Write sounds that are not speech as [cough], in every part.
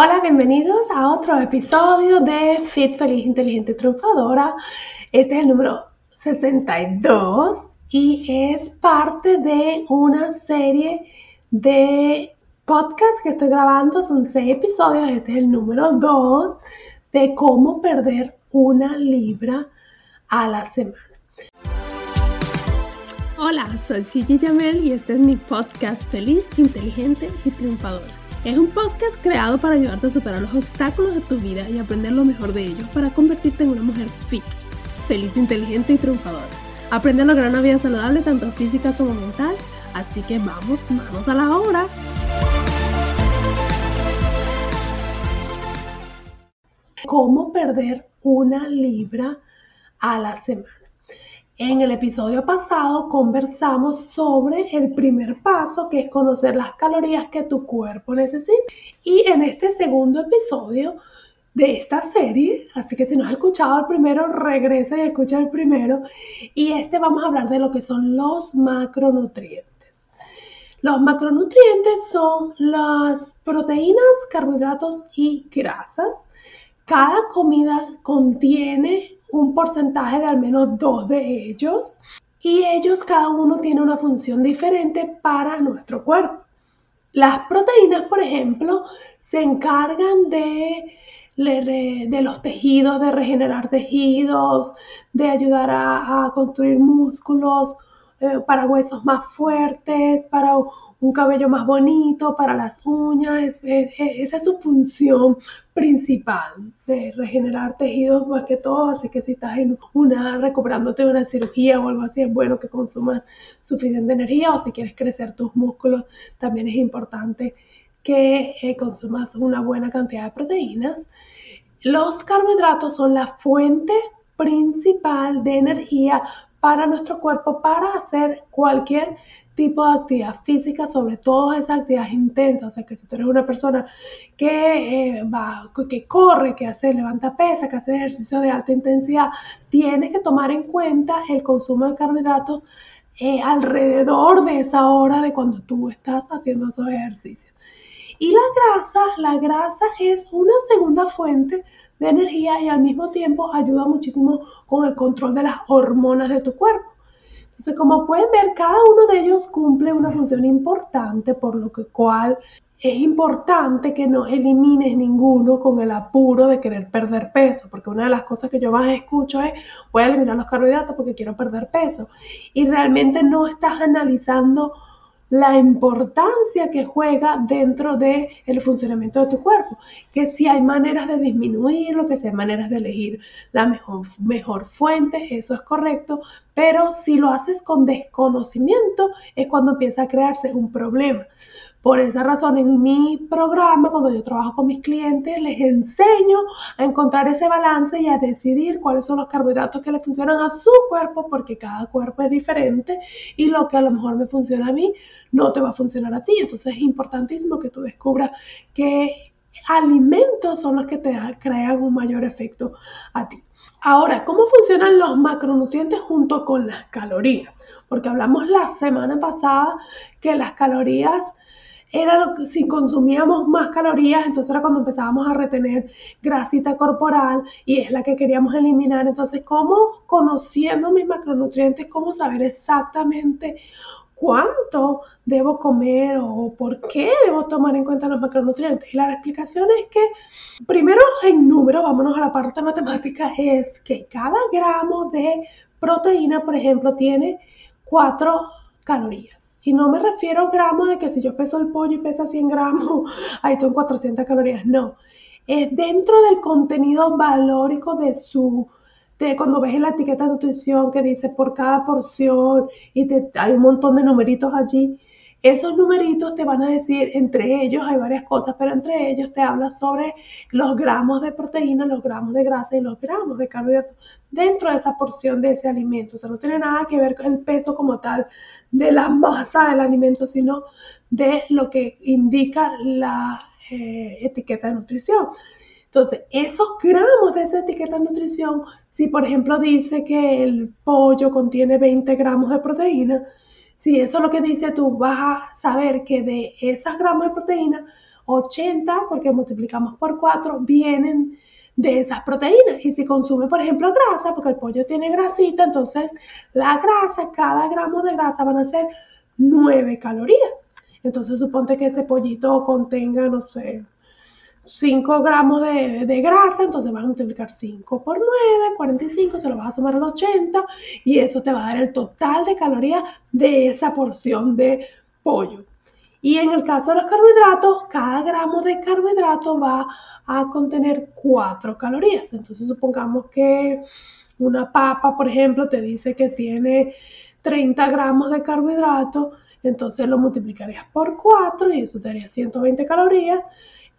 Hola, bienvenidos a otro episodio de Fit Feliz Inteligente Triunfadora. Este es el número 62 y es parte de una serie de podcasts que estoy grabando. Son seis episodios. Este es el número 2 de cómo perder una libra a la semana. Hola, soy Gigi Jamel y este es mi podcast Feliz, Inteligente y Triunfadora. Es un podcast creado para ayudarte a superar los obstáculos de tu vida y aprender lo mejor de ellos para convertirte en una mujer fit, feliz, inteligente y triunfadora. Aprende a lograr una vida saludable tanto física como mental, así que vamos, vamos a la obra. ¿Cómo perder una libra a la semana? En el episodio pasado conversamos sobre el primer paso, que es conocer las calorías que tu cuerpo necesita. Y en este segundo episodio de esta serie, así que si no has escuchado el primero, regresa y escucha el primero. Y este vamos a hablar de lo que son los macronutrientes. Los macronutrientes son las proteínas, carbohidratos y grasas. Cada comida contiene un porcentaje de al menos dos de ellos y ellos cada uno tiene una función diferente para nuestro cuerpo. Las proteínas, por ejemplo, se encargan de, los tejidos, de regenerar tejidos, de ayudar a, construir músculos, eh, para huesos más fuertes, para un cabello más bonito, para las uñas. esa es su función principal de regenerar tejidos más que todo. Así que si estás en una recuperándote de una cirugía o algo así, es bueno que consumas suficiente energía. O si quieres crecer tus músculos, también es importante que eh, consumas una buena cantidad de proteínas. Los carbohidratos son la fuente principal de energía para nuestro cuerpo para hacer cualquier tipo de actividad física, sobre todo esas actividades intensas. O sea, que si tú eres una persona que eh, va, que corre, que hace, levanta pesa, que hace ejercicio de alta intensidad, tienes que tomar en cuenta el consumo de carbohidratos eh, alrededor de esa hora de cuando tú estás haciendo esos ejercicios. Y la grasa, la grasa es una segunda fuente de energía y al mismo tiempo ayuda muchísimo con el control de las hormonas de tu cuerpo. Entonces, como pueden ver, cada uno de ellos cumple una función importante, por lo que cual es importante que no elimines ninguno con el apuro de querer perder peso, porque una de las cosas que yo más escucho es, voy a eliminar los carbohidratos porque quiero perder peso. Y realmente no estás analizando la importancia que juega dentro del el funcionamiento de tu cuerpo, que si hay maneras de disminuirlo, que si hay maneras de elegir la mejor, mejor fuente, eso es correcto, pero si lo haces con desconocimiento es cuando empieza a crearse un problema. Por esa razón, en mi programa, cuando yo trabajo con mis clientes, les enseño a encontrar ese balance y a decidir cuáles son los carbohidratos que le funcionan a su cuerpo, porque cada cuerpo es diferente y lo que a lo mejor me funciona a mí no te va a funcionar a ti. Entonces es importantísimo que tú descubras qué alimentos son los que te crean un mayor efecto a ti. Ahora, ¿cómo funcionan los macronutrientes junto con las calorías? Porque hablamos la semana pasada que las calorías era lo que si consumíamos más calorías, entonces era cuando empezábamos a retener grasita corporal y es la que queríamos eliminar. Entonces, ¿cómo conociendo mis macronutrientes, cómo saber exactamente cuánto debo comer o por qué debo tomar en cuenta los macronutrientes? Y la explicación es que, primero en número, vámonos a la parte matemática, es que cada gramo de proteína, por ejemplo, tiene 4 calorías. Y no me refiero a gramos de que si yo peso el pollo y pesa 100 gramos, [laughs] ahí son 400 calorías. No. Es dentro del contenido valórico de su, de cuando ves en la etiqueta de nutrición que dice por cada porción y te, hay un montón de numeritos allí. Esos numeritos te van a decir, entre ellos hay varias cosas, pero entre ellos te habla sobre los gramos de proteína, los gramos de grasa y los gramos de carbohidratos dentro de esa porción de ese alimento. O sea, no tiene nada que ver con el peso como tal de la masa del alimento, sino de lo que indica la eh, etiqueta de nutrición. Entonces, esos gramos de esa etiqueta de nutrición, si por ejemplo dice que el pollo contiene 20 gramos de proteína, si eso es lo que dice, tú vas a saber que de esas gramos de proteína, 80, porque multiplicamos por 4, vienen de esas proteínas. Y si consume, por ejemplo, grasa, porque el pollo tiene grasita, entonces la grasa, cada gramo de grasa van a ser 9 calorías. Entonces suponte que ese pollito contenga, no sé, 5 gramos de, grasa, entonces vas a multiplicar 5 por 9, 45, se lo vas a sumar al 80 y eso te va a dar el total de calorías de esa porción de pollo. Y en el caso de los carbohidratos, cada gramo de carbohidrato va a contener 4 calorías. Entonces supongamos que una papa, por ejemplo, te dice que tiene 30 gramos de carbohidrato, entonces lo multiplicarías por 4 y eso te daría 120 calorías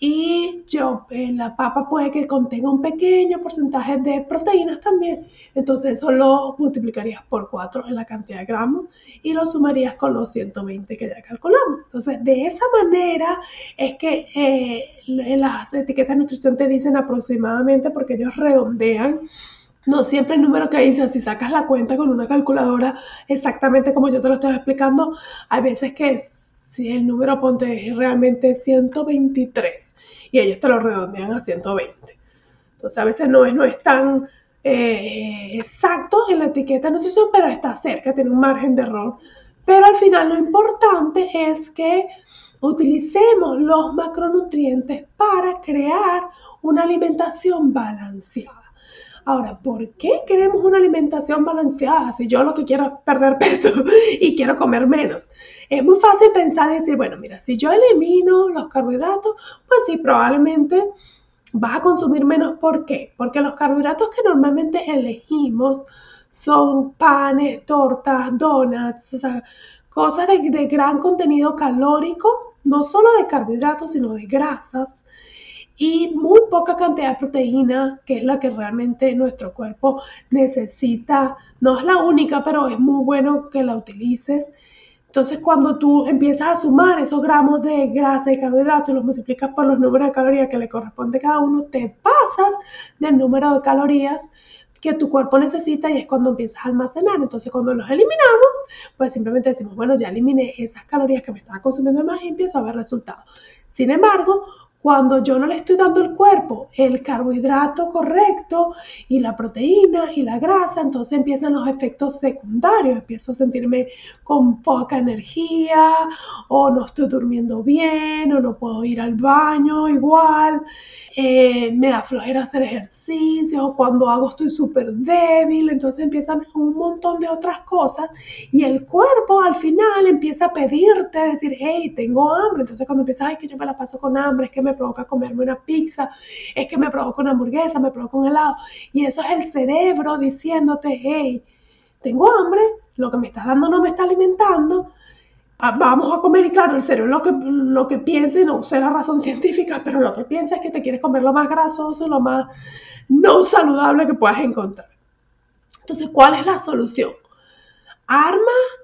y yo, eh, la papa puede que contenga un pequeño porcentaje de proteínas también. Entonces eso lo multiplicarías por 4 en la cantidad de gramos y lo sumarías con los 120 que ya calculamos. Entonces de esa manera es que eh, las etiquetas de nutrición te dicen aproximadamente porque ellos redondean. No siempre el número que dicen, si sacas la cuenta con una calculadora exactamente como yo te lo estoy explicando, hay veces que si el número ponte es realmente 123 y ellos te lo redondean a 120. Entonces a veces no es, no es tan eh, exacto en la etiqueta de nutrición, pero está cerca, tiene un margen de error. Pero al final lo importante es que utilicemos los macronutrientes para crear una alimentación balanceada. Ahora, ¿por qué queremos una alimentación balanceada si yo lo que quiero es perder peso [laughs] y quiero comer menos? Es muy fácil pensar y decir, bueno, mira, si yo elimino los carbohidratos, pues sí, probablemente vas a consumir menos. ¿Por qué? Porque los carbohidratos que normalmente elegimos son panes, tortas, donuts, o sea, cosas de, de gran contenido calórico, no solo de carbohidratos, sino de grasas y muy poca cantidad de proteína, que es la que realmente nuestro cuerpo necesita. No es la única, pero es muy bueno que la utilices. Entonces, cuando tú empiezas a sumar esos gramos de grasa y carbohidratos los multiplicas por los números de calorías que le corresponde a cada uno, te pasas del número de calorías que tu cuerpo necesita y es cuando empiezas a almacenar. Entonces, cuando los eliminamos, pues simplemente decimos, bueno, ya eliminé esas calorías que me estaba consumiendo más y empiezo a ver resultados. Sin embargo, cuando yo no le estoy dando al cuerpo el carbohidrato correcto y la proteína y la grasa, entonces empiezan los efectos secundarios. Empiezo a sentirme con poca energía o no estoy durmiendo bien o no puedo ir al baño igual. Eh, me da flojera hacer ejercicio, cuando hago estoy súper débil, entonces empiezan un montón de otras cosas y el cuerpo al final empieza a pedirte, decir, hey, tengo hambre, entonces cuando empiezas, ay, que yo me la paso con hambre, es que provoca comerme una pizza, es que me provoca una hamburguesa, me provoca un helado, y eso es el cerebro diciéndote, hey, tengo hambre, lo que me estás dando no me está alimentando, Ah, vamos a comer y claro, el cerebro lo que, lo que piensa, no sé la razón [laughs] científica, pero lo que piensa es que te quieres comer lo más grasoso, lo más no saludable que puedas encontrar. Entonces, ¿cuál es la solución? Arma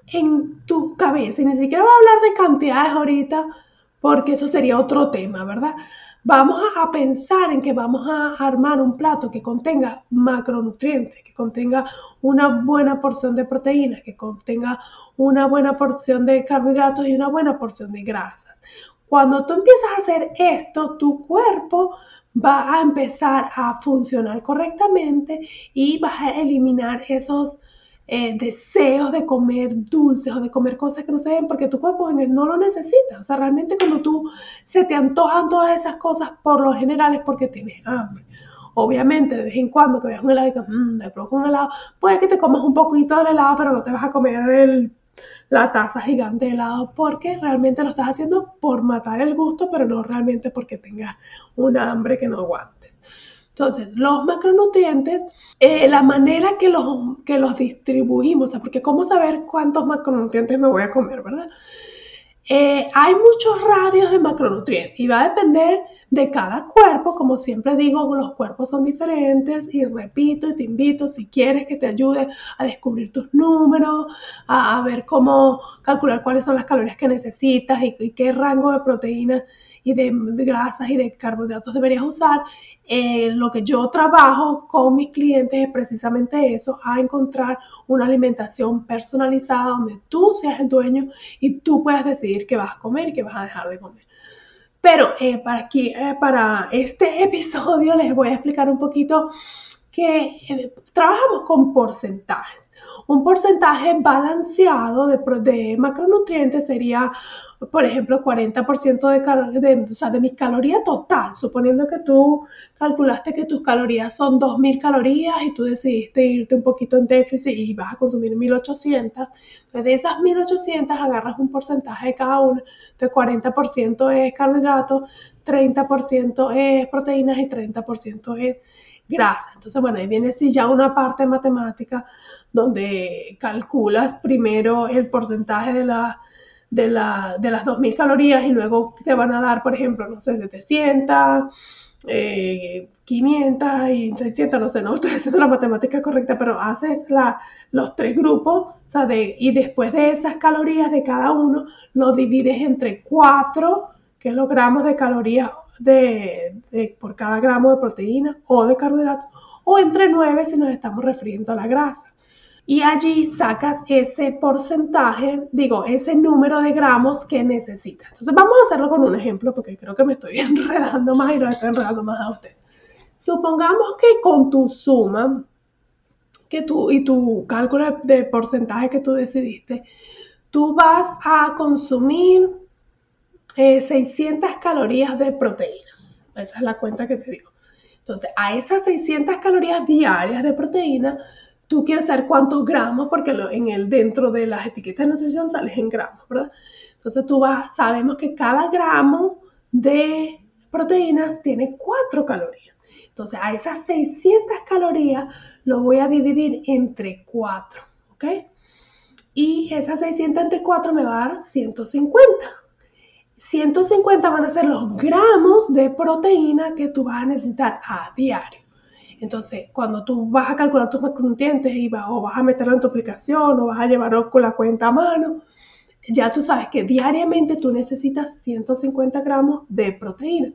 en tu cabeza, y ni siquiera voy a hablar de cantidades ahorita, porque eso sería otro tema, ¿verdad? vamos a, pensar en que vamos a armar un plato que contenga macronutrientes, que contenga una buena porción de proteínas, que contenga una buena porción de carbohidratos y una buena porción de grasas. Cuando tú empiezas a hacer esto, tu cuerpo va a empezar a funcionar correctamente y vas a eliminar esos eh, deseos de comer dulces o de comer cosas que no se ven porque tu cuerpo no lo necesita. O sea, realmente cuando tú se te antojan todas esas cosas, por lo general es porque tienes hambre. Obviamente, de vez en cuando que veas un helado y mmm, me provoca un helado, puede que te comas un poquito del helado, pero no te vas a comer la taza gigante de helado porque realmente lo estás haciendo por matar el gusto, pero no realmente porque tengas una hambre que no aguantes. Entonces, los macronutrientes, eh, la manera que los, que los distribuimos, porque cómo saber cuántos macronutrientes me voy a comer, ¿verdad? Eh, hay muchos radios de macronutrientes y va a depender de cada cuerpo. Como siempre digo, los cuerpos son diferentes y repito y te invito si quieres que te ayude a descubrir tus números, a, ver cómo calcular cuáles son las calorías que necesitas y, qué rango de proteínas y de, grasas y de carbohidratos deberías usar. Eh, lo que yo trabajo con mis clientes es precisamente eso, a encontrar una alimentación personalizada donde tú seas el dueño y tú puedas decidir qué vas a comer y qué vas a dejar de comer. Pero eh, para, aquí, eh, para este [laughs] episodio les voy a explicar un poquito que eh, trabajamos con porcentajes. Un porcentaje balanceado de, de macronutrientes sería por ejemplo, 40% de, de, o sea, de mi caloría total, suponiendo que tú calculaste que tus calorías son 2.000 calorías y tú decidiste irte un poquito en déficit y vas a consumir 1.800, entonces de esas 1.800 agarras un porcentaje de cada una, entonces 40% es carbohidratos, 30% es proteínas y 30% es grasa. Entonces, bueno, ahí viene sí ya una parte matemática donde calculas primero el porcentaje de la de, la, de las 2.000 calorías y luego te van a dar, por ejemplo, no sé, 700, 500 eh, y 600, no sé, no estoy haciendo la matemática correcta, pero haces la, los tres grupos, o sea, de, y después de esas calorías de cada uno, lo divides entre 4 kilogramos de calorías de, de, por cada gramo de proteína o de carbohidratos, o entre 9 si nos estamos refiriendo a la grasa y allí sacas ese porcentaje, digo, ese número de gramos que necesitas. Entonces vamos a hacerlo con un ejemplo porque creo que me estoy [laughs] enredando más y lo estoy enredando más a usted. Supongamos que con tu suma que tú y tu cálculo de porcentaje que tú decidiste, tú vas a consumir 600 eh, calorías de proteína. Esa es la cuenta que te digo. Entonces, a esas 600 calorías diarias de proteína, tú quieres saber cuántos gramos, porque en el, dentro de las etiquetas de nutrición sales en gramos, ¿verdad? Entonces tú vas, sabemos que cada gramo de proteínas tiene 4 calorías. Entonces a esas 600 calorías lo voy a dividir entre 4, ¿ok? Y esas 600 entre 4 me va a dar 150. 150 van a ser los gramos de proteína que tú vas a necesitar a diario. Entonces, cuando tú vas a calcular tus macronutrientes y vas, o vas a meterlo en tu aplicación o vas a llevarlo con la cuenta a mano, ya tú sabes que diariamente tú necesitas 150 gramos de proteína.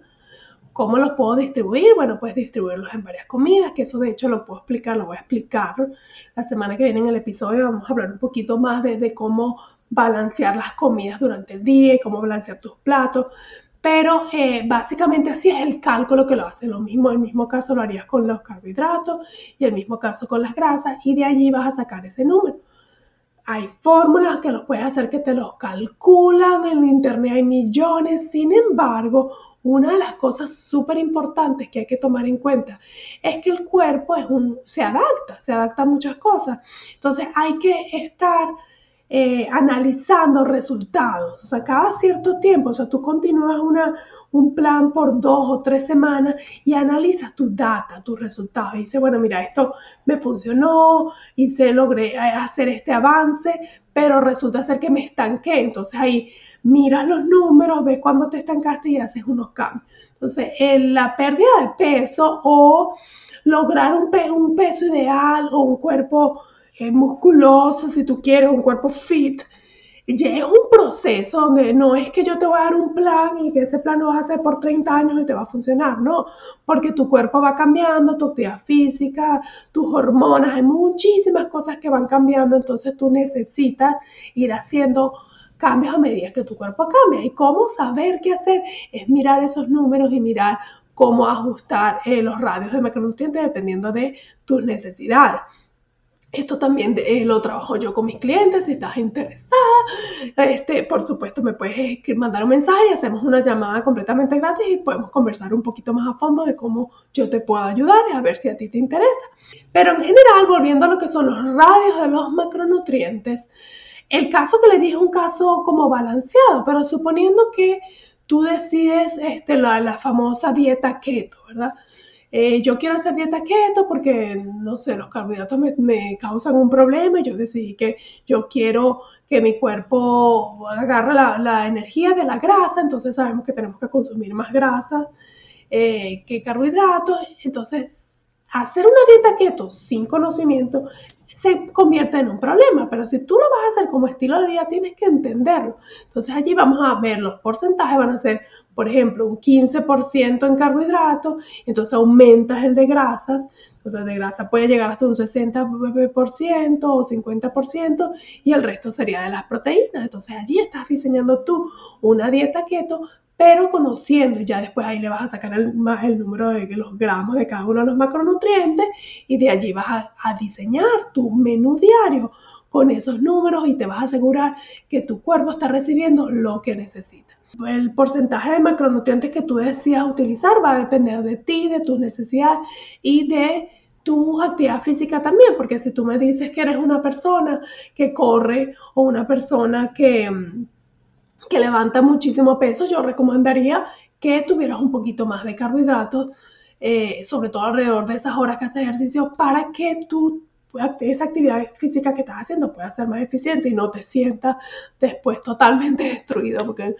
¿Cómo los puedo distribuir? Bueno, puedes distribuirlos en varias comidas, que eso de hecho lo puedo explicar, lo voy a explicar la semana que viene en el episodio. Vamos a hablar un poquito más de, de cómo balancear las comidas durante el día y cómo balancear tus platos. Pero eh, básicamente así es el cálculo que lo hace. Lo mismo, el mismo caso lo harías con los carbohidratos y el mismo caso con las grasas y de allí vas a sacar ese número. Hay fórmulas que los puedes hacer que te los calculan, en internet hay millones, sin embargo, una de las cosas súper importantes que hay que tomar en cuenta es que el cuerpo se adapta, se adapta a muchas cosas. Entonces hay que estar eh, analizando resultados. O sea, cada cierto tiempo, o sea, tú continúas una, un plan por dos o tres semanas y analizas tu data, tus resultados. Y dices, bueno, mira, esto me funcionó, se logré eh, hacer este avance, pero resulta ser que me estanqué. Entonces ahí miras los números, ves cuándo te estancaste y haces unos cambios. Entonces, la pérdida de peso o lograr un, un peso ideal o un cuerpo musculoso, si tú quieres, un cuerpo fit, ya es un proceso donde no es que yo te voy a dar un plan y que ese plan lo vas a hacer por 30 años y te va a funcionar, no, porque tu cuerpo va cambiando, tu actividad física, tus hormonas, hay muchísimas cosas que van cambiando, entonces tú necesitas ir haciendo cambios a medida que tu cuerpo cambia. ¿Y cómo saber qué hacer? Es mirar esos números y mirar cómo ajustar eh, los radios de macronutrientes dependiendo de tus necesidades. Esto también eh, lo trabajo yo con mis clientes. Si estás interesada, este, por supuesto me puedes mandar un mensaje y hacemos una llamada completamente gratis y podemos conversar un poquito más a fondo de cómo yo te puedo ayudar y a ver si a ti te interesa. Pero en general, volviendo a lo que son los radios de los macronutrientes, el caso que le dije es un caso como balanceado, pero suponiendo que tú decides este, la, la famosa dieta keto, ¿verdad? Eh, yo quiero hacer dieta keto porque, no sé, los carbohidratos me, causan un problema yo decidí que yo quiero que mi cuerpo agarra la, la energía de la grasa, entonces sabemos que tenemos que consumir más grasas eh, que carbohidratos. Entonces, hacer una dieta keto sin conocimiento se convierte en un problema, pero si tú lo vas a hacer como estilo de vida, tienes que entenderlo. Entonces allí vamos a ver los porcentajes, van a ser, por ejemplo, un 15% en carbohidratos, entonces aumentas el de grasas, entonces de grasa puede llegar hasta un 60% o 50% y el resto sería de las proteínas. Entonces allí estás diseñando tú una dieta keto pero conociendo, ya después ahí le vas a sacar el, más el número de los gramos de cada uno de los macronutrientes y de allí vas a, a diseñar tu menú diario con esos números y te vas a asegurar que tu cuerpo está recibiendo lo que necesita. El porcentaje de macronutrientes que tú decidas utilizar va a depender de ti, de tus necesidades y de tu actividad física también, porque si tú me dices que eres una persona que corre o una persona que que levanta muchísimo peso, yo recomendaría que tuvieras un poquito más de carbohidratos, eh, sobre todo alrededor de esas horas que haces ejercicio, para que tu esa actividad física que estás haciendo pueda ser más eficiente y no te sientas después totalmente [laughs] destruido porque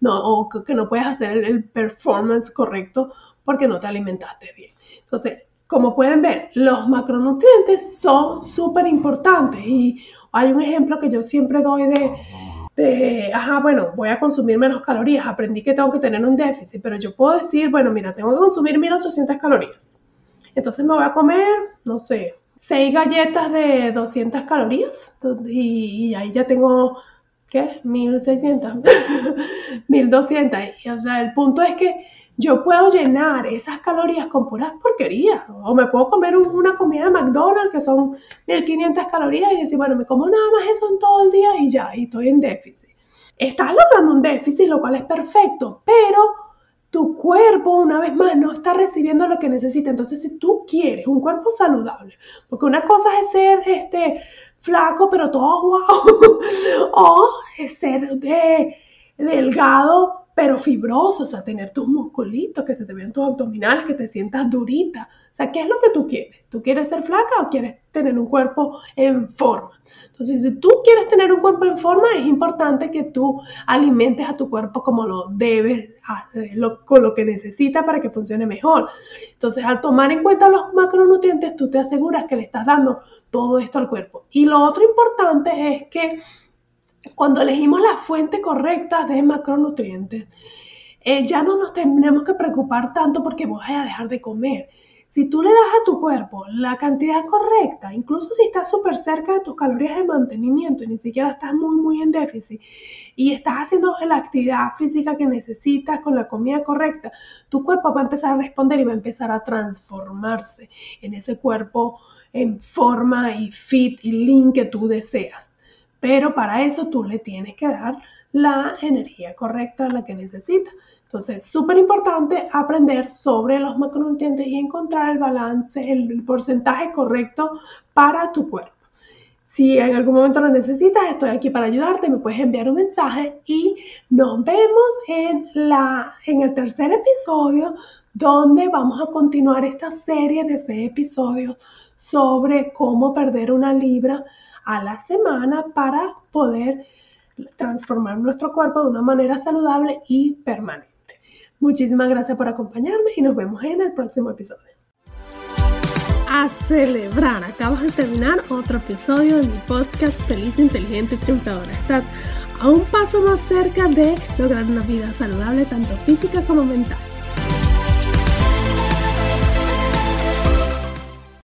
no, o que no puedes hacer el performance correcto porque no te alimentaste bien. Entonces, como pueden ver, los macronutrientes son súper importantes y hay un ejemplo que yo siempre doy de ajá, bueno, voy a consumir menos calorías, aprendí que tengo que tener un déficit, pero yo puedo decir, bueno, mira, tengo que consumir 1800 calorías. Entonces me voy a comer, no sé, 6 galletas de 200 calorías y, y ahí ya tengo, ¿qué? 1600, 1200. [laughs] Y, o sea, el punto es que yo puedo llenar esas calorías con puras porquerías. O me puedo comer una comida de McDonald's que son 1500 calorías y decir, bueno, me como nada más eso en todo el día y ya, y estoy en déficit. Estás logrando un déficit, lo cual es perfecto, pero tu cuerpo, una vez más, no está recibiendo lo que necesita. Entonces, si tú quieres un cuerpo saludable, porque una cosa es ser este, flaco, pero todo guau, [laughs] o es ser de, delgado, pero fibroso, o sea, tener tus musculitos, que se te vean tus abdominales, que te sientas durita. O sea, ¿qué es lo que tú quieres? ¿Tú quieres ser flaca o quieres tener un cuerpo en forma? Entonces, si tú quieres tener un cuerpo en forma, es importante que tú alimentes a tu cuerpo como lo debes, con lo que necesita para que funcione mejor. Entonces, al tomar en cuenta los macronutrientes, tú te aseguras que le estás dando todo esto al cuerpo. Y lo otro importante es que cuando elegimos la fuente correcta de macronutrientes, eh, ya no nos tenemos que preocupar tanto porque vas a dejar de comer. Si tú le das a tu cuerpo la cantidad correcta, incluso si estás súper cerca de tus calorías de mantenimiento y ni siquiera estás muy, muy en déficit y estás haciendo la actividad física que necesitas con la comida correcta, tu cuerpo va a empezar a responder y va a empezar a transformarse en ese cuerpo en forma y fit y lean que tú deseas. Pero para eso tú le tienes que dar la energía correcta, la que necesita. Entonces, súper importante aprender sobre los macronutrientes y encontrar el balance, el, porcentaje correcto para tu cuerpo. Si en algún momento lo necesitas, estoy aquí para ayudarte, me puedes enviar un mensaje y nos vemos en, la, en el tercer episodio donde vamos a continuar esta serie de seis episodios sobre cómo perder una libra a la semana para poder transformar nuestro cuerpo de una manera saludable y permanente. Muchísimas gracias por acompañarme y nos vemos en el próximo episodio. A celebrar, acabas de terminar otro episodio de mi podcast Feliz, Inteligente y Triunfadora. Estás a un paso más cerca de lograr una vida saludable tanto física como mental.